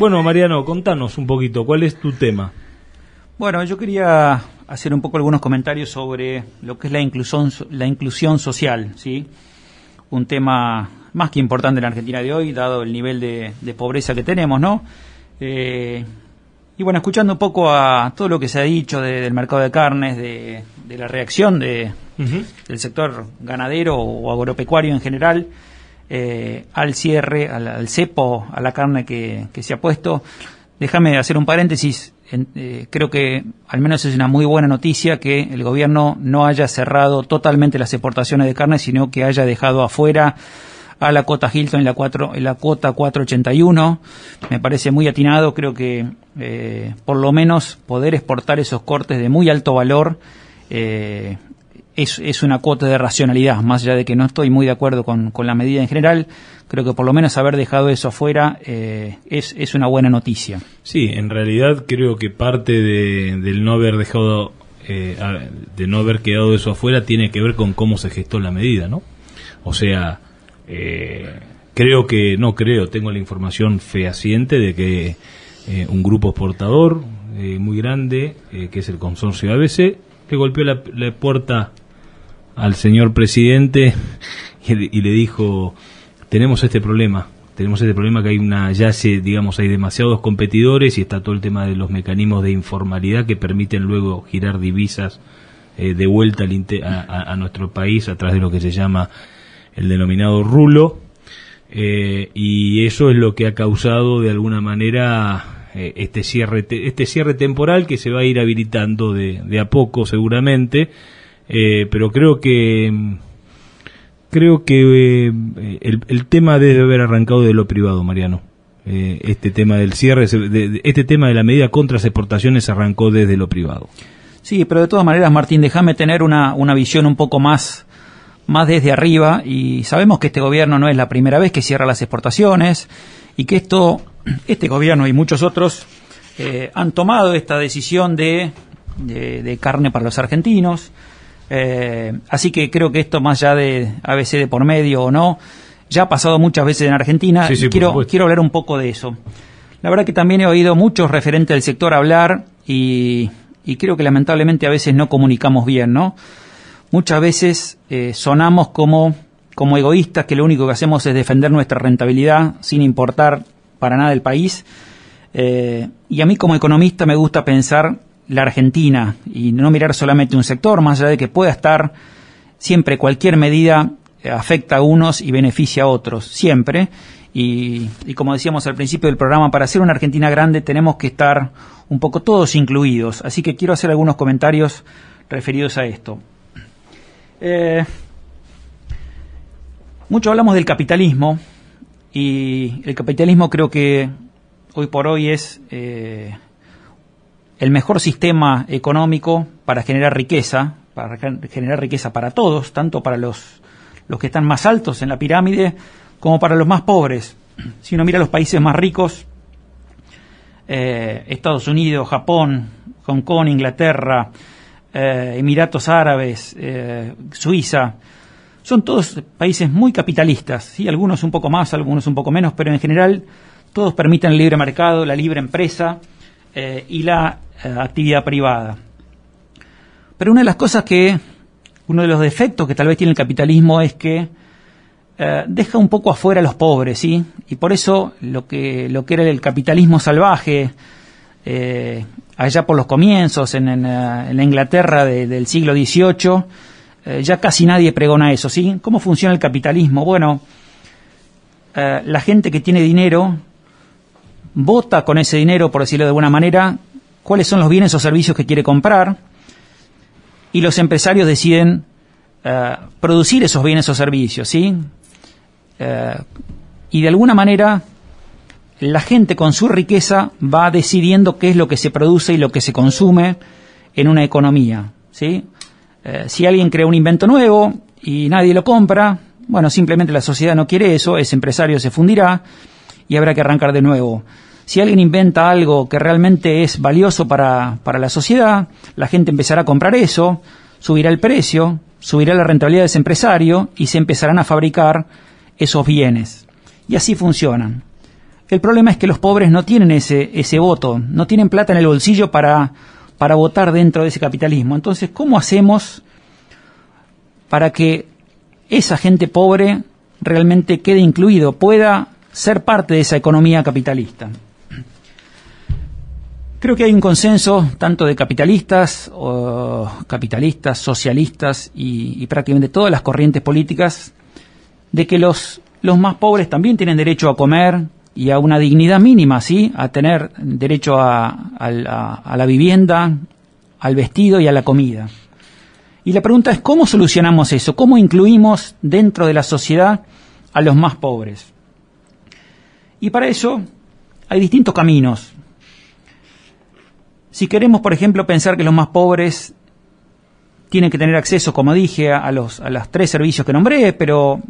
Bueno, Mariano, contanos un poquito, ¿cuál es tu tema? Bueno, yo quería hacer un poco algunos comentarios sobre lo que es la inclusión, la inclusión social, ¿sí? Un tema más que importante en la Argentina de hoy, dado el nivel de, pobreza que tenemos, ¿no? Eh, y bueno, escuchando un poco a todo lo que se ha dicho del mercado de carnes, de, la reacción de, del sector ganadero o agropecuario en general, eh, al cierre, al, cepo, a la carne que, se ha puesto, déjame hacer un paréntesis. Eh, creo que al menos es una muy buena noticia que el gobierno no haya cerrado totalmente las exportaciones de carne, sino que haya dejado afuera a la cuota Hilton y la, cuatro, la cuota 481. Me parece muy atinado, creo que eh, por lo menos poder exportar esos cortes de muy alto valor eh, es, una cuota de racionalidad, más allá de que no estoy muy de acuerdo con, la medida en general, creo que por lo menos haber dejado eso afuera eh, es, una buena noticia. Sí, en realidad creo que parte de, del no haber dejado, eh, de no haber quedado eso afuera tiene que ver con cómo se gestó la medida, ¿no? O sea, eh, creo que, no creo, tengo la información fehaciente de que un grupo exportador muy grande, que es el consorcio ABC, le golpeó la, la puerta al señor presidente y, le dijo, tenemos este problema, tenemos este problema que hay una, ya se, digamos, hay demasiados competidores y está todo el tema de los mecanismos de informalidad que permiten luego girar divisas eh, de vuelta a, nuestro país a través de lo que se llama el denominado rulo. Eh, y eso es lo que ha causado de alguna manera eh, este cierre este cierre temporal que se va a ir habilitando de, de a poco seguramente eh, pero creo que creo que eh, el, tema debe haber arrancado de lo privado, Mariano. Eh, este tema del cierre, este tema de la medida contra las exportaciones arrancó desde lo privado. Sí, pero de todas maneras, Martín, déjame tener una, una visión un poco más, más desde arriba y sabemos que este gobierno no es la primera vez que cierra las exportaciones y que esto, este gobierno y muchos otros han tomado esta decisión de, de carne para los argentinos, eh, así que creo que esto, más allá de ABC de por medio o no, ya ha pasado muchas veces en Argentina. quiero, quiero hablar un poco de eso. La verdad que también he oído muchos referentes del sector hablar y, creo que lamentablemente a veces no comunicamos bien, ¿no? Muchas veces eh, sonamos como, como egoístas, que lo único que hacemos es defender nuestra rentabilidad sin importar para nada el país. Eh, y a mí como economista me gusta pensar la Argentina y no mirar solamente un sector, más allá de que pueda estar siempre cualquier medida afecta a unos y beneficia a otros, siempre. Y, como decíamos al principio del programa, para hacer una Argentina grande tenemos que estar un poco todos incluidos. Así que quiero hacer algunos comentarios referidos a esto. Eh, mucho hablamos del capitalismo y el capitalismo creo que hoy por hoy es eh, el mejor sistema económico para generar riqueza, para generar riqueza para todos, tanto para los, los que están más altos en la pirámide como para los más pobres. Si uno mira los países más ricos, eh, Estados Unidos, Japón, Hong Kong, Inglaterra, eh, Emiratos Árabes, eh, Suiza, son todos países muy capitalistas, ¿sí? algunos un poco más, algunos un poco menos, pero en general todos permiten el libre mercado, la libre empresa y la eh, actividad privada. Pero una de las cosas que, uno de los defectos que tal vez tiene el capitalismo es que eh, deja un poco afuera a los pobres, ¿sí? Y por eso lo que, lo que era el capitalismo salvaje, eh, allá por los comienzos, en, la Inglaterra del siglo XVIII, ya casi nadie pregona eso, ¿sí? ¿Cómo funciona el capitalismo? Bueno, la gente que tiene dinero vota con ese dinero, por decirlo de alguna manera, cuáles son los bienes o servicios que quiere comprar y los empresarios deciden eh, producir esos bienes o servicios, ¿sí? Eh, y de alguna manera la gente con su riqueza va decidiendo qué es lo que se produce y lo que se consume en una economía, ¿sí? Eh, si alguien crea un invento nuevo y nadie lo compra, bueno, simplemente la sociedad no quiere eso, ese empresario se fundirá y habrá que arrancar de nuevo. Si alguien inventa algo que realmente es valioso para, la sociedad, la gente empezará a comprar eso, subirá el precio, subirá la rentabilidad de ese empresario y se empezarán a fabricar esos bienes. Y así funcionan. El problema es que los pobres no tienen ese, ese voto, no tienen plata en el bolsillo para, para votar dentro de ese capitalismo. Entonces, ¿cómo hacemos para que esa gente pobre realmente quede incluido, pueda ser parte de esa economía capitalista? Creo que hay un consenso tanto de capitalistas, capitalistas, socialistas y, prácticamente todas las corrientes políticas de que los, los más pobres también tienen derecho a comer y a una dignidad mínima, ¿sí? A tener derecho a la vivienda, al vestido y a la comida. Y la pregunta es cómo solucionamos eso, cómo incluimos dentro de la sociedad a los más pobres. Y para eso hay distintos caminos. Si queremos, por ejemplo, pensar que los más pobres tienen que tener acceso, como dije, a los, a los tres servicios que nombré, pero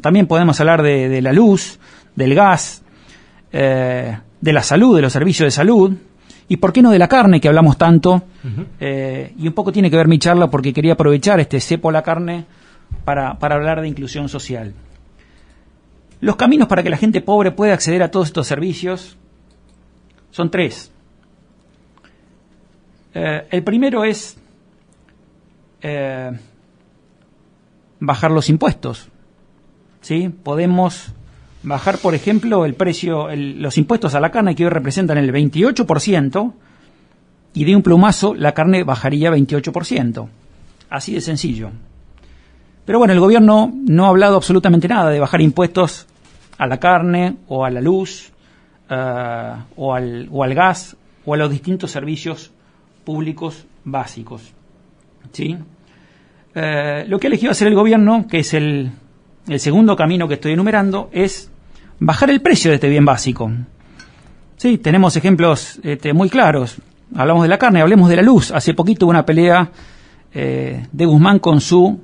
también podemos hablar de, de la luz, del gas, eh, de la salud, de los servicios de salud, y por qué no de la carne, que hablamos tanto. Eh, y un poco tiene que ver mi charla porque quería aprovechar este cepo a la carne para, para hablar de inclusión social. Los caminos para que la gente pobre pueda acceder a todos estos servicios son tres. Eh, el primero es eh, bajar los impuestos. ¿sí? Podemos bajar, por ejemplo, el precio, los impuestos a la carne que hoy representan el 28%, y de un plumazo la carne bajaría 28%. Así de sencillo. Pero bueno, el gobierno no ha hablado absolutamente nada de bajar impuestos a la carne o a la luz uh, o, al, gas o a los distintos servicios públicos básicos. ¿sí? Uh, lo que ha elegido hacer el gobierno, que es el, el, segundo camino que estoy enumerando, es bajar el precio de este bien básico. Sí, tenemos ejemplos este, muy claros. Hablamos de la carne, hablemos de la luz. Hace poquito hubo una pelea eh, de Guzmán con su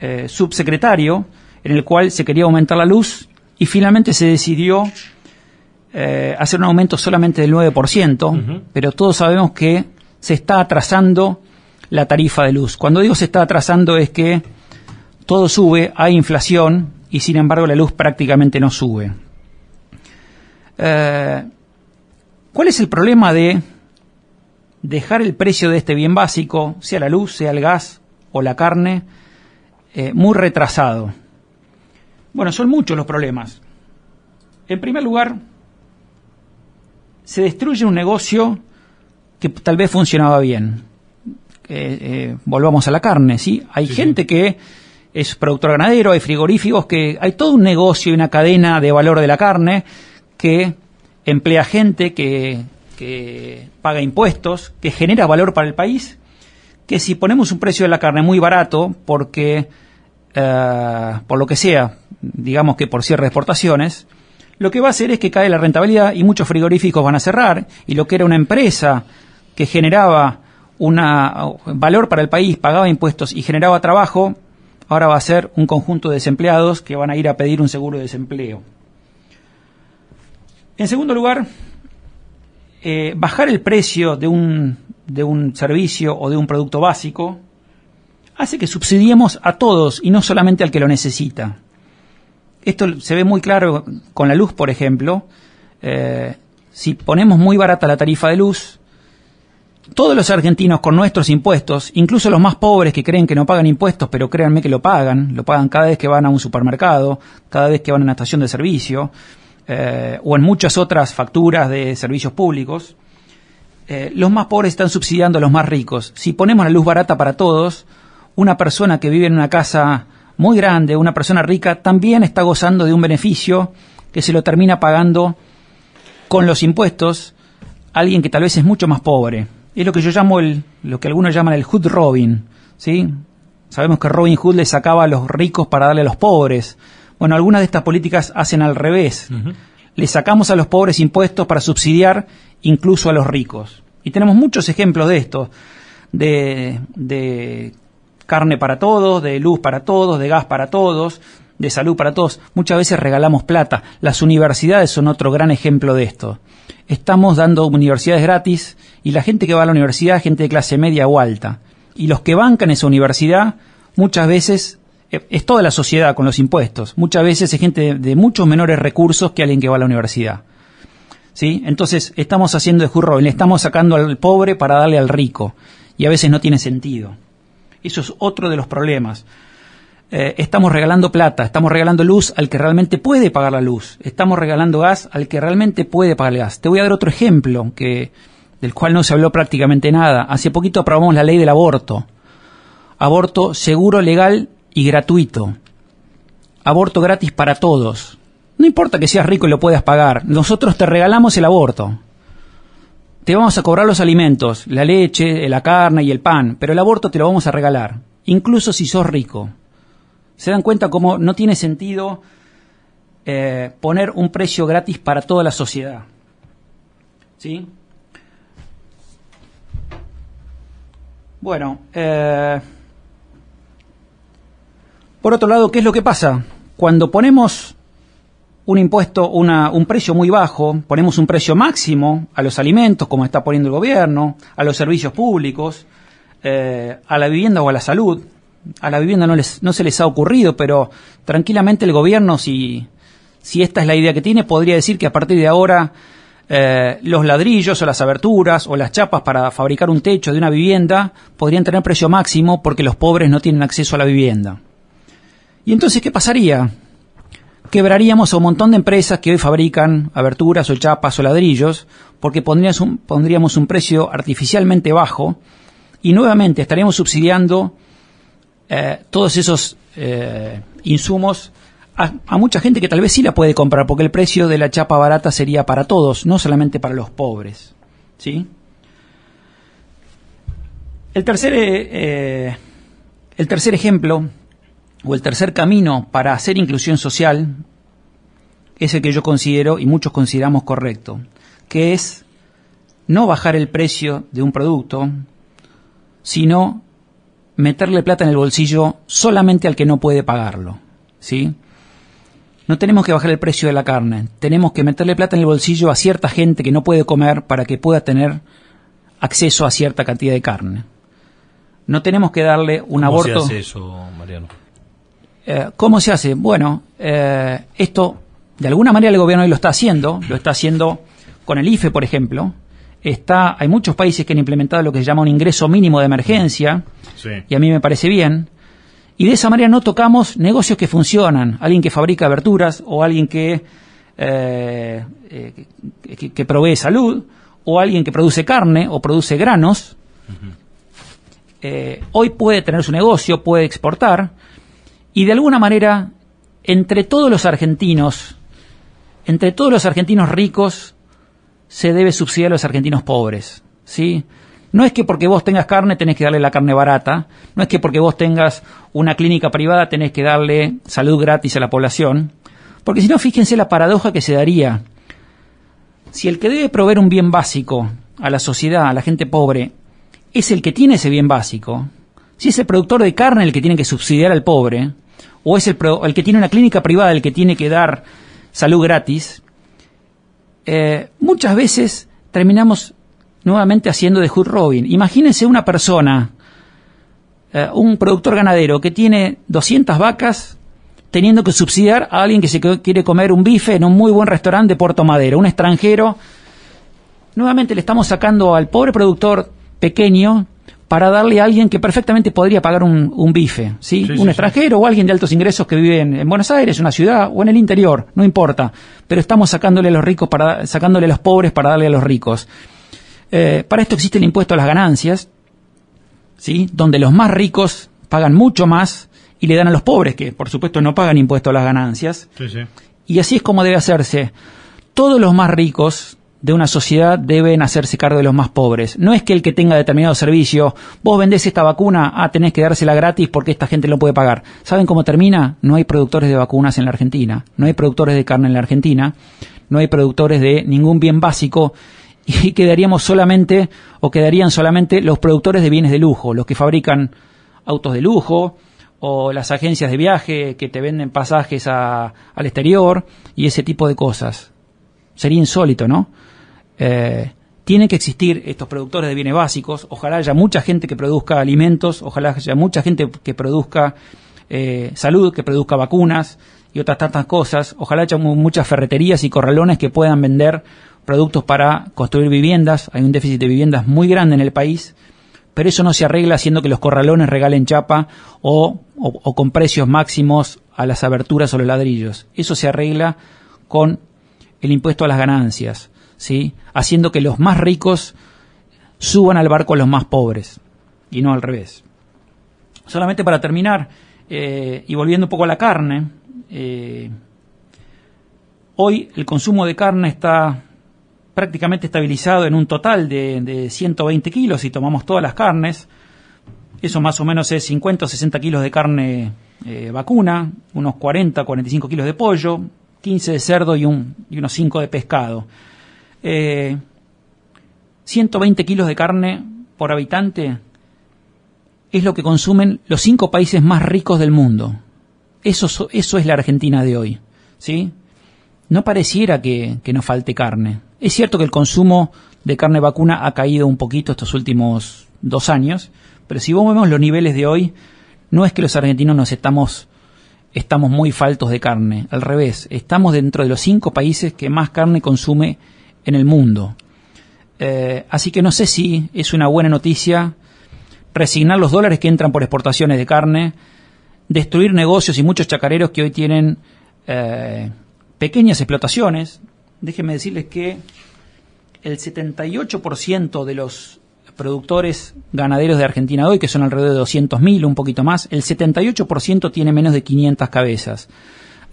eh, subsecretario, en el cual se quería aumentar la luz y finalmente se decidió eh, hacer un aumento solamente del 9%, uh -huh. pero todos sabemos que se está atrasando la tarifa de luz. Cuando digo se está atrasando es que todo sube, hay inflación y sin embargo la luz prácticamente no sube. Eh, ¿Cuál es el problema de dejar el precio de este bien básico, sea la luz, sea el gas o la carne, eh, muy retrasado? Bueno, son muchos los problemas. En primer lugar, se destruye un negocio que tal vez funcionaba bien. Eh, eh, volvamos a la carne, ¿sí? Hay sí, gente sí. que es productor ganadero, hay frigoríficos, que hay todo un negocio y una cadena de valor de la carne que emplea gente, que, que paga impuestos, que genera valor para el país, que si ponemos un precio de la carne muy barato, porque, uh, por lo que sea, digamos que por cierre de exportaciones, lo que va a hacer es que cae la rentabilidad y muchos frigoríficos van a cerrar y lo que era una empresa que generaba un valor para el país, pagaba impuestos y generaba trabajo, ahora va a ser un conjunto de desempleados que van a ir a pedir un seguro de desempleo. En segundo lugar, eh, bajar el precio de un, de un servicio o de un producto básico hace que subsidiemos a todos y no solamente al que lo necesita. Esto se ve muy claro con la luz, por ejemplo. Eh, si ponemos muy barata la tarifa de luz, todos los argentinos con nuestros impuestos, incluso los más pobres que creen que no pagan impuestos, pero créanme que lo pagan, lo pagan cada vez que van a un supermercado, cada vez que van a una estación de servicio, eh, o en muchas otras facturas de servicios públicos, eh, los más pobres están subsidiando a los más ricos. Si ponemos la luz barata para todos, una persona que vive en una casa muy grande, una persona rica, también está gozando de un beneficio que se lo termina pagando con los impuestos alguien que tal vez es mucho más pobre. Es lo que yo llamo el, lo que algunos llaman el Hood Robin, ¿sí? Sabemos que Robin Hood le sacaba a los ricos para darle a los pobres. Bueno, algunas de estas políticas hacen al revés. Le sacamos a los pobres impuestos para subsidiar incluso a los ricos. Y tenemos muchos ejemplos de esto, de, de carne para todos, de luz para todos, de gas para todos, de salud para todos. Muchas veces regalamos plata. Las universidades son otro gran ejemplo de esto. Estamos dando universidades gratis y la gente que va a la universidad es gente de clase media o alta. Y los que bancan esa universidad muchas veces es toda la sociedad con los impuestos. Muchas veces es gente de, muchos menores recursos que alguien que va a la universidad. ¿Sí? Entonces estamos haciendo de Robin, le estamos sacando al pobre para darle al rico. Y a veces no tiene sentido. Eso es otro de los problemas. Eh, estamos regalando plata, estamos regalando luz al que realmente puede pagar la luz, estamos regalando gas al que realmente puede pagar el gas. Te voy a dar otro ejemplo que, del cual no se habló prácticamente nada. Hace poquito aprobamos la ley del aborto. Aborto seguro, legal y gratuito. Aborto gratis para todos. No importa que seas rico y lo puedas pagar, nosotros te regalamos el aborto. Te vamos a cobrar los alimentos, la leche, la carne y el pan, pero el aborto te lo vamos a regalar, incluso si sos rico. Se dan cuenta cómo no tiene sentido eh, poner un precio gratis para toda la sociedad. ¿Sí? Bueno, eh, por otro lado, ¿qué es lo que pasa? Cuando ponemos un impuesto, un precio muy bajo, ponemos un precio máximo a los alimentos, como está poniendo el gobierno, a los servicios públicos, eh, a la vivienda o a la salud, a la vivienda no, les, no se les ha ocurrido, pero tranquilamente el gobierno, si, si esta es la idea que tiene, podría decir que a partir de ahora eh, los ladrillos o las aberturas o las chapas para fabricar un techo de una vivienda podrían tener precio máximo porque los pobres no tienen acceso a la vivienda. ¿Y entonces qué pasaría? Quebraríamos a un montón de empresas que hoy fabrican aberturas o chapas o ladrillos porque pondríamos un, precio artificialmente bajo y nuevamente estaríamos subsidiando eh, todos esos eh, insumos a, mucha gente que tal vez sí la puede comprar, porque el precio de la chapa barata sería para todos, no solamente para los pobres. ¿sí? El tercer, eh, el tercer ejemplo, o el tercer camino para hacer inclusión social, es el que yo considero y muchos consideramos correcto, que es no bajar el precio de un producto, sino meterle plata en el bolsillo solamente al que no puede pagarlo. ¿sí? No tenemos que bajar el precio de la carne, tenemos que meterle plata en el bolsillo a cierta gente que no puede comer para que pueda tener acceso a cierta cantidad de carne. No tenemos que darle un aborto. ¿Cómo se hace eso, Mariano? Eh, ¿Cómo se hace? Bueno, eh, esto de alguna manera el gobierno hoy lo está haciendo, lo está haciendo con el IFE, por ejemplo, está, hay muchos países que han implementado lo que se llama un ingreso mínimo de emergencia, y a mí me parece bien. Y de esa manera no tocamos negocios que funcionan, alguien que fabrica aberturas o alguien que, eh, eh, que, provee salud o alguien que produce carne o produce granos. Hoy puede tener su negocio, puede exportar y de alguna manera entre todos los argentinos, entre todos los argentinos ricos, se debe subsidiar a los argentinos pobres, ¿sí? No es que porque vos tengas carne tenés que darle la carne barata, no es que porque vos tengas una clínica privada tenés que darle salud gratis a la población, porque si no, fíjense la paradoja que se daría. Si el que debe proveer un bien básico a la sociedad, a la gente pobre, es el que tiene ese bien básico, si es el productor de carne el que tiene que subsidiar al pobre, o es el, el que tiene una clínica privada el que tiene que dar salud gratis, eh, muchas veces terminamos nuevamente haciendo de Hood Robin. Imagínense una persona, eh, un productor ganadero que tiene 200 vacas teniendo que subsidiar a alguien que se quiere comer un bife en un muy buen restaurante de Puerto Madero, un extranjero. Nuevamente le estamos sacando al pobre productor pequeño para darle a alguien que perfectamente podría pagar un, bife, ¿sí? un extranjero o alguien de altos ingresos que vive en, Buenos Aires, una ciudad o en el interior, no importa. Pero estamos sacándole a los ricos para, sacándole a los pobres para darle a los ricos. Eh, para esto existe el impuesto a las ganancias, ¿sí? Donde los más ricos pagan mucho más y le dan a los pobres, que por supuesto no pagan impuesto a las ganancias. Y así es como debe hacerse. Todos los más ricos de una sociedad deben hacerse cargo de los más pobres. No es que el que tenga determinado servicio, vos vendés esta vacuna, ah, tenés que dársela gratis porque esta gente lo puede pagar. ¿Saben cómo termina? No hay productores de vacunas en la Argentina, no hay productores de carne en la Argentina, no hay productores de ningún bien básico y quedaríamos solamente o quedarían solamente los productores de bienes de lujo, los que fabrican autos de lujo o las agencias de viaje que te venden pasajes al exterior y ese tipo de cosas. Sería insólito, ¿no? Eh, tienen que existir estos productores de bienes básicos, ojalá haya mucha gente que produzca alimentos, ojalá haya mucha gente que produzca eh, salud, que produzca vacunas y otras tantas cosas, ojalá haya muchas ferreterías y corralones que puedan vender productos para construir viviendas, hay un déficit de viviendas muy grande en el país, pero eso no se arregla haciendo que los corralones regalen chapa o, o con precios máximos a las aberturas o los ladrillos. Eso se arregla con el impuesto a las ganancias, ¿sí? haciendo que los más ricos suban al barco a los más pobres y no al revés. Solamente para terminar, eh, y volviendo un poco a la carne, eh, hoy el consumo de carne está prácticamente estabilizado en un total de, 120 kilos si tomamos todas las carnes. Eso más o menos es 50 o 60 kilos de carne eh, vacuna, unos 40 o 45 kilos de pollo, 15 de cerdo y, un, y unos 5 de pescado. 120 kilos de carne por habitante es lo que consumen los cinco países más ricos del mundo. Eso, eso es la Argentina de hoy. ¿sí? No pareciera que, que nos falte carne. Es cierto que el consumo de carne vacuna ha caído un poquito estos últimos dos años, pero si vemos los niveles de hoy, no es que los argentinos nos estamos, estamos muy faltos de carne. Al revés, estamos dentro de los cinco países que más carne consume en el mundo. Eh, así que no sé si es una buena noticia resignar los dólares que entran por exportaciones de carne, destruir negocios y muchos chacareros que hoy tienen eh, pequeñas explotaciones. Déjenme decirles que el 78% de los productores ganaderos de Argentina hoy, que son alrededor de 200.000, un poquito más, el 78% tiene menos de 500 cabezas.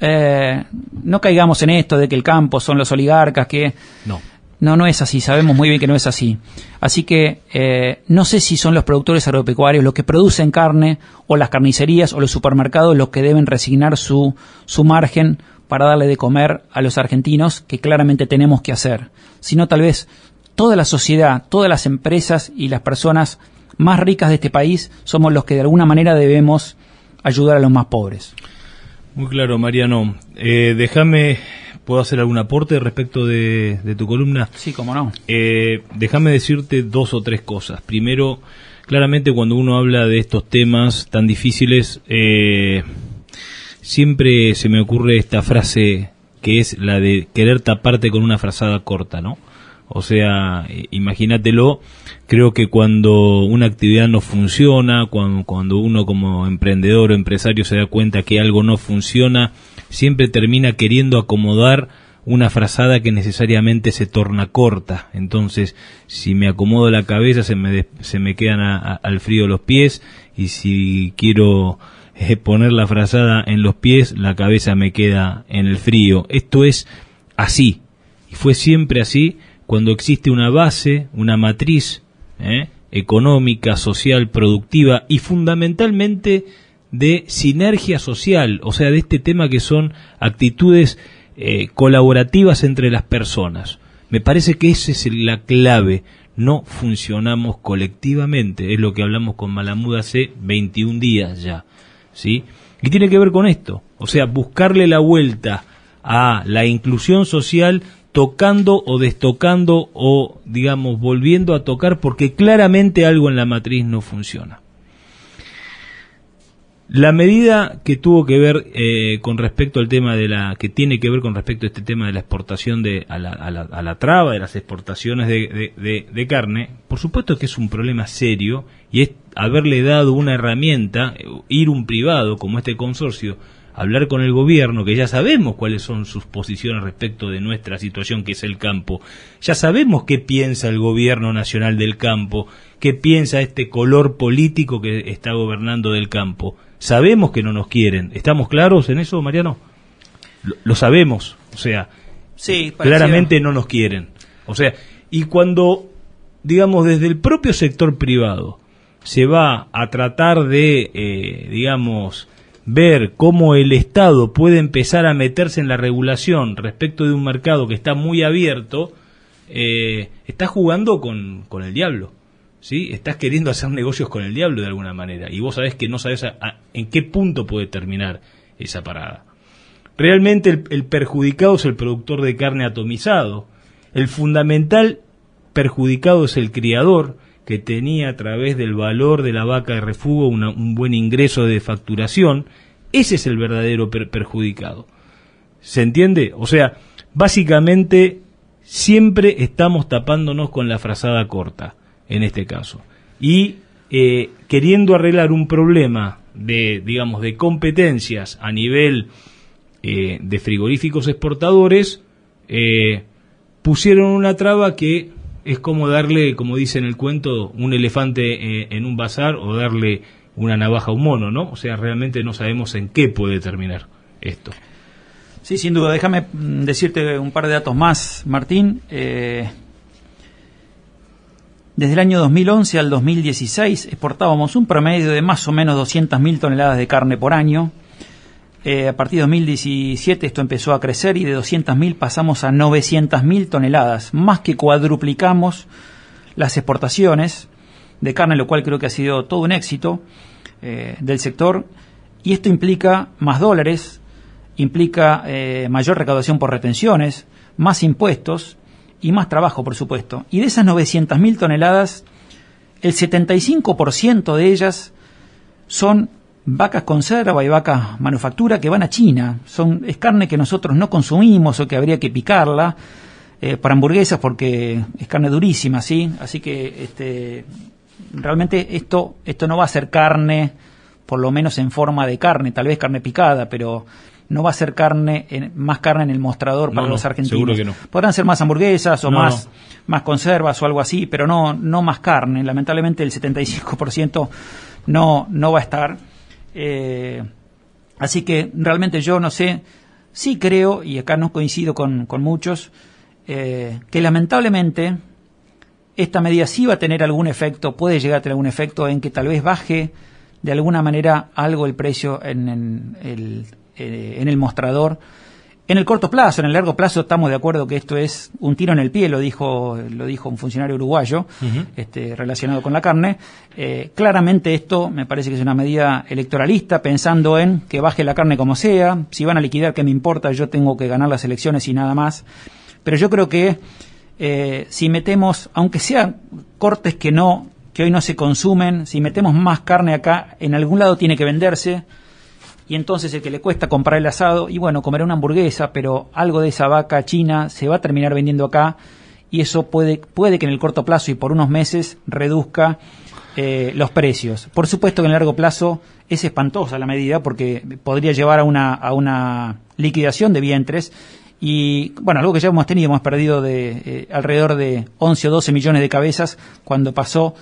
Eh, no caigamos en esto de que el campo son los oligarcas, que no. No, no es así, sabemos muy bien que no es así. Así que eh, no sé si son los productores agropecuarios los que producen carne o las carnicerías o los supermercados los que deben resignar su, su margen para darle de comer a los argentinos, que claramente tenemos que hacer. Sino tal vez toda la sociedad, todas las empresas y las personas más ricas de este país somos los que de alguna manera debemos ayudar a los más pobres. Muy claro, Mariano. Eh, déjame ¿Puedo hacer algún aporte respecto de, tu columna? Sí, cómo no. Eh, déjame decirte dos o tres cosas. Primero, claramente cuando uno habla de estos temas tan difíciles, eh, siempre se me ocurre esta frase que es la de querer taparte con una frazada corta, ¿no? O sea, imagínatelo, creo que cuando una actividad no funciona, cuando, cuando uno como emprendedor o empresario se da cuenta que algo no funciona, siempre termina queriendo acomodar una frazada que necesariamente se torna corta. Entonces, si me acomodo la cabeza, se me, se me quedan al frío los pies, y si quiero eh, poner la frazada en los pies, la cabeza me queda en el frío. Esto es así, y fue siempre así cuando existe una base, una matriz ¿eh? económica, social, productiva y fundamentalmente de sinergia social, o sea, de este tema que son actitudes eh, colaborativas entre las personas. Me parece que esa es la clave. No funcionamos colectivamente, es lo que hablamos con Malamud hace 21 días ya, ¿sí? Y tiene que ver con esto, o sea, buscarle la vuelta a la inclusión social tocando o destocando o, digamos, volviendo a tocar porque claramente algo en la matriz no funciona. La medida que tuvo que ver eh, con respecto al tema de la, que tiene que ver con respecto a este tema de la exportación de, a la, a la, a la traba de las exportaciones de, de, de, carne, por supuesto que es un problema serio y es haberle dado una herramienta, ir un privado como este consorcio, hablar con el gobierno, que ya sabemos cuáles son sus posiciones respecto de nuestra situación, que es el campo. Ya sabemos qué piensa el gobierno nacional del campo, qué piensa este color político que está gobernando del campo. Sabemos que no nos quieren. ¿Estamos claros en eso, Mariano? Lo, sabemos. O sea, sí, claramente no nos quieren. O sea, y cuando, digamos, desde el propio sector privado se va a tratar de, eh, digamos, ver cómo el Estado puede empezar a meterse en la regulación respecto de un mercado que está muy abierto, eh, está jugando con, con, el diablo. ¿sí? Estás queriendo hacer negocios con el diablo de alguna manera. Y vos sabés que no sabés en qué punto puede terminar esa parada. Realmente el perjudicado es el productor de carne atomizado. El fundamental perjudicado es el criador que tenía a través del valor de la vaca de refugio un buen ingreso de facturación, ese es el verdadero perjudicado. ¿Se entiende? O sea, básicamente siempre estamos tapándonos con la frazada corta, en este caso. Y eh, queriendo arreglar un problema de, digamos, de competencias a nivel eh, de frigoríficos exportadores, eh, pusieron una traba que es como darle, como dice en el cuento, un elefante en un bazar o darle una navaja a un mono, ¿no? O sea, realmente no sabemos en qué puede terminar esto. Sí, sin duda. Déjame mm, decirte un par de datos más, Martín. Eh, desde el año 2011 al 2016 exportábamos un promedio de más o menos 200.000 toneladas de carne por año. Eh, a partir de 2017 esto empezó a crecer y de 200.000 pasamos a 900.000 toneladas, más que cuadruplicamos las exportaciones de carne, lo cual creo que ha sido todo un éxito eh, del sector. Y esto implica más dólares, implica eh, mayor recaudación por retenciones, más impuestos y más trabajo, por supuesto. Y de esas 900.000 toneladas, el 75% de ellas son vacas conserva y vacas manufactura que van a China. Son, es carne que nosotros no consumimos o que habría que picarla eh, para hamburguesas porque es carne durísima, ¿sí? Así que este, realmente esto, esto no va a ser carne, por lo menos en forma de carne, tal vez carne picada, pero no va a ser carne, más carne en el mostrador para los argentinos. Podrán ser más hamburguesas o más, más conservas o algo así, pero no, no más carne. Lamentablemente el 75% no, no va a estar. Eh, así que realmente yo no sé, sí creo, y acá no coincido con, con muchos, eh, que lamentablemente esta medida sí va a tener algún efecto, puede llegar a tener algún efecto en que tal vez baje de alguna manera algo el precio en el eh, en el mostrador. En el corto plazo, en el largo plazo estamos de acuerdo que esto es un tiro en el pie, lo dijo, lo dijo un funcionario uruguayo este, relacionado con la carne. Eh, claramente esto me parece que es una medida electoralista, pensando en que baje la carne como sea, si van a liquidar, ¿qué me importa? Yo tengo que ganar las elecciones y nada más. Pero yo creo que eh, si metemos, aunque sean cortes que no, que hoy no se consumen, si metemos más carne acá, en algún lado tiene que venderse y entonces el que le cuesta comprar el asado, y bueno, comerá una hamburguesa, pero algo de esa vaca china se va a terminar vendiendo acá y eso puede, puede que en el corto plazo y por unos meses reduzca eh, los precios. Por supuesto que en el largo plazo es espantosa la medida porque podría llevar a una, a una liquidación de vientres y bueno, algo que ya hemos tenido, hemos perdido de eh, alrededor de 11 o 12 millones de cabezas cuando pasó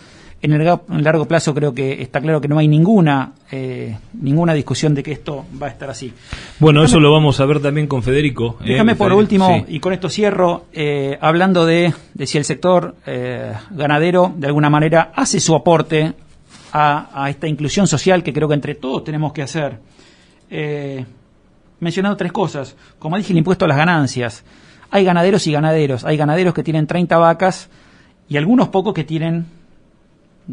en el, largo plazo creo que está claro que no hay ninguna eh, ninguna discusión de que esto va a estar así. Bueno, eso lo vamos a ver también con Federico. ¿eh? Déjame por último, y con esto cierro, eh, hablando de, si el sector ganadero de alguna manera hace su aporte a, a, esta inclusión social que creo que entre todos tenemos que hacer. mencionando tres cosas. Como dije, el impuesto a las ganancias. Hay ganaderos y ganaderos. Hay ganaderos que tienen 30 vacas y algunos pocos que tienen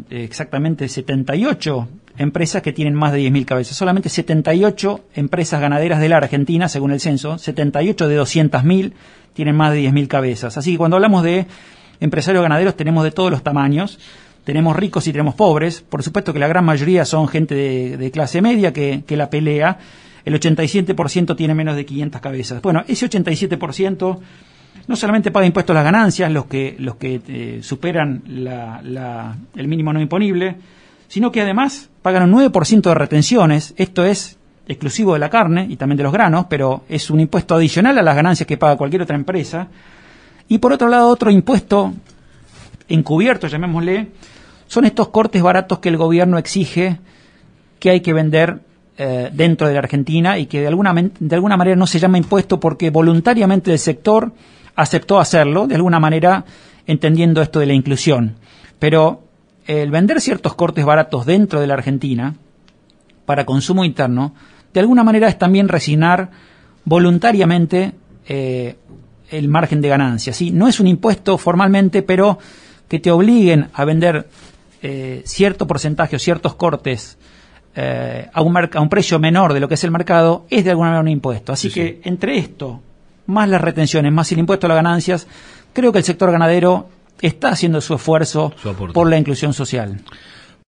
exactamente 78 empresas que tienen más de 10.000 cabezas. Solamente 78 empresas ganaderas de la Argentina, según el censo, 78 de 200.000 tienen más de 10.000 cabezas. Así que cuando hablamos de empresarios ganaderos tenemos de todos los tamaños. Tenemos ricos y tenemos pobres. Por supuesto que la gran mayoría son gente de, clase media que, que la pelea. El 87% tiene menos de 500 cabezas. Bueno, ese 87% no solamente paga impuestos a las ganancias, los que, los que eh, superan el mínimo no imponible, sino que además pagan un 9% de retenciones, esto es exclusivo de la carne y también de los granos, pero es un impuesto adicional a las ganancias que paga cualquier otra empresa. Y por otro lado, otro impuesto encubierto, llamémosle, son estos cortes baratos que el gobierno exige que hay que vender eh, dentro de la Argentina y que de alguna, de alguna manera no se llama impuesto porque voluntariamente el sector aceptó hacerlo, de alguna manera entendiendo esto de la inclusión. Pero el vender ciertos cortes baratos dentro de la Argentina para consumo interno, de alguna manera es también resignar voluntariamente eh, el margen de ganancia. ¿sí? No es un impuesto formalmente, pero que te obliguen a vender eh, cierto porcentaje o ciertos cortes eh, a, un a un precio menor de lo que es el mercado, es de alguna manera un impuesto. Así que entre esto más las retenciones, más el impuesto a las ganancias, creo que el sector ganadero está haciendo su esfuerzo por la inclusión social.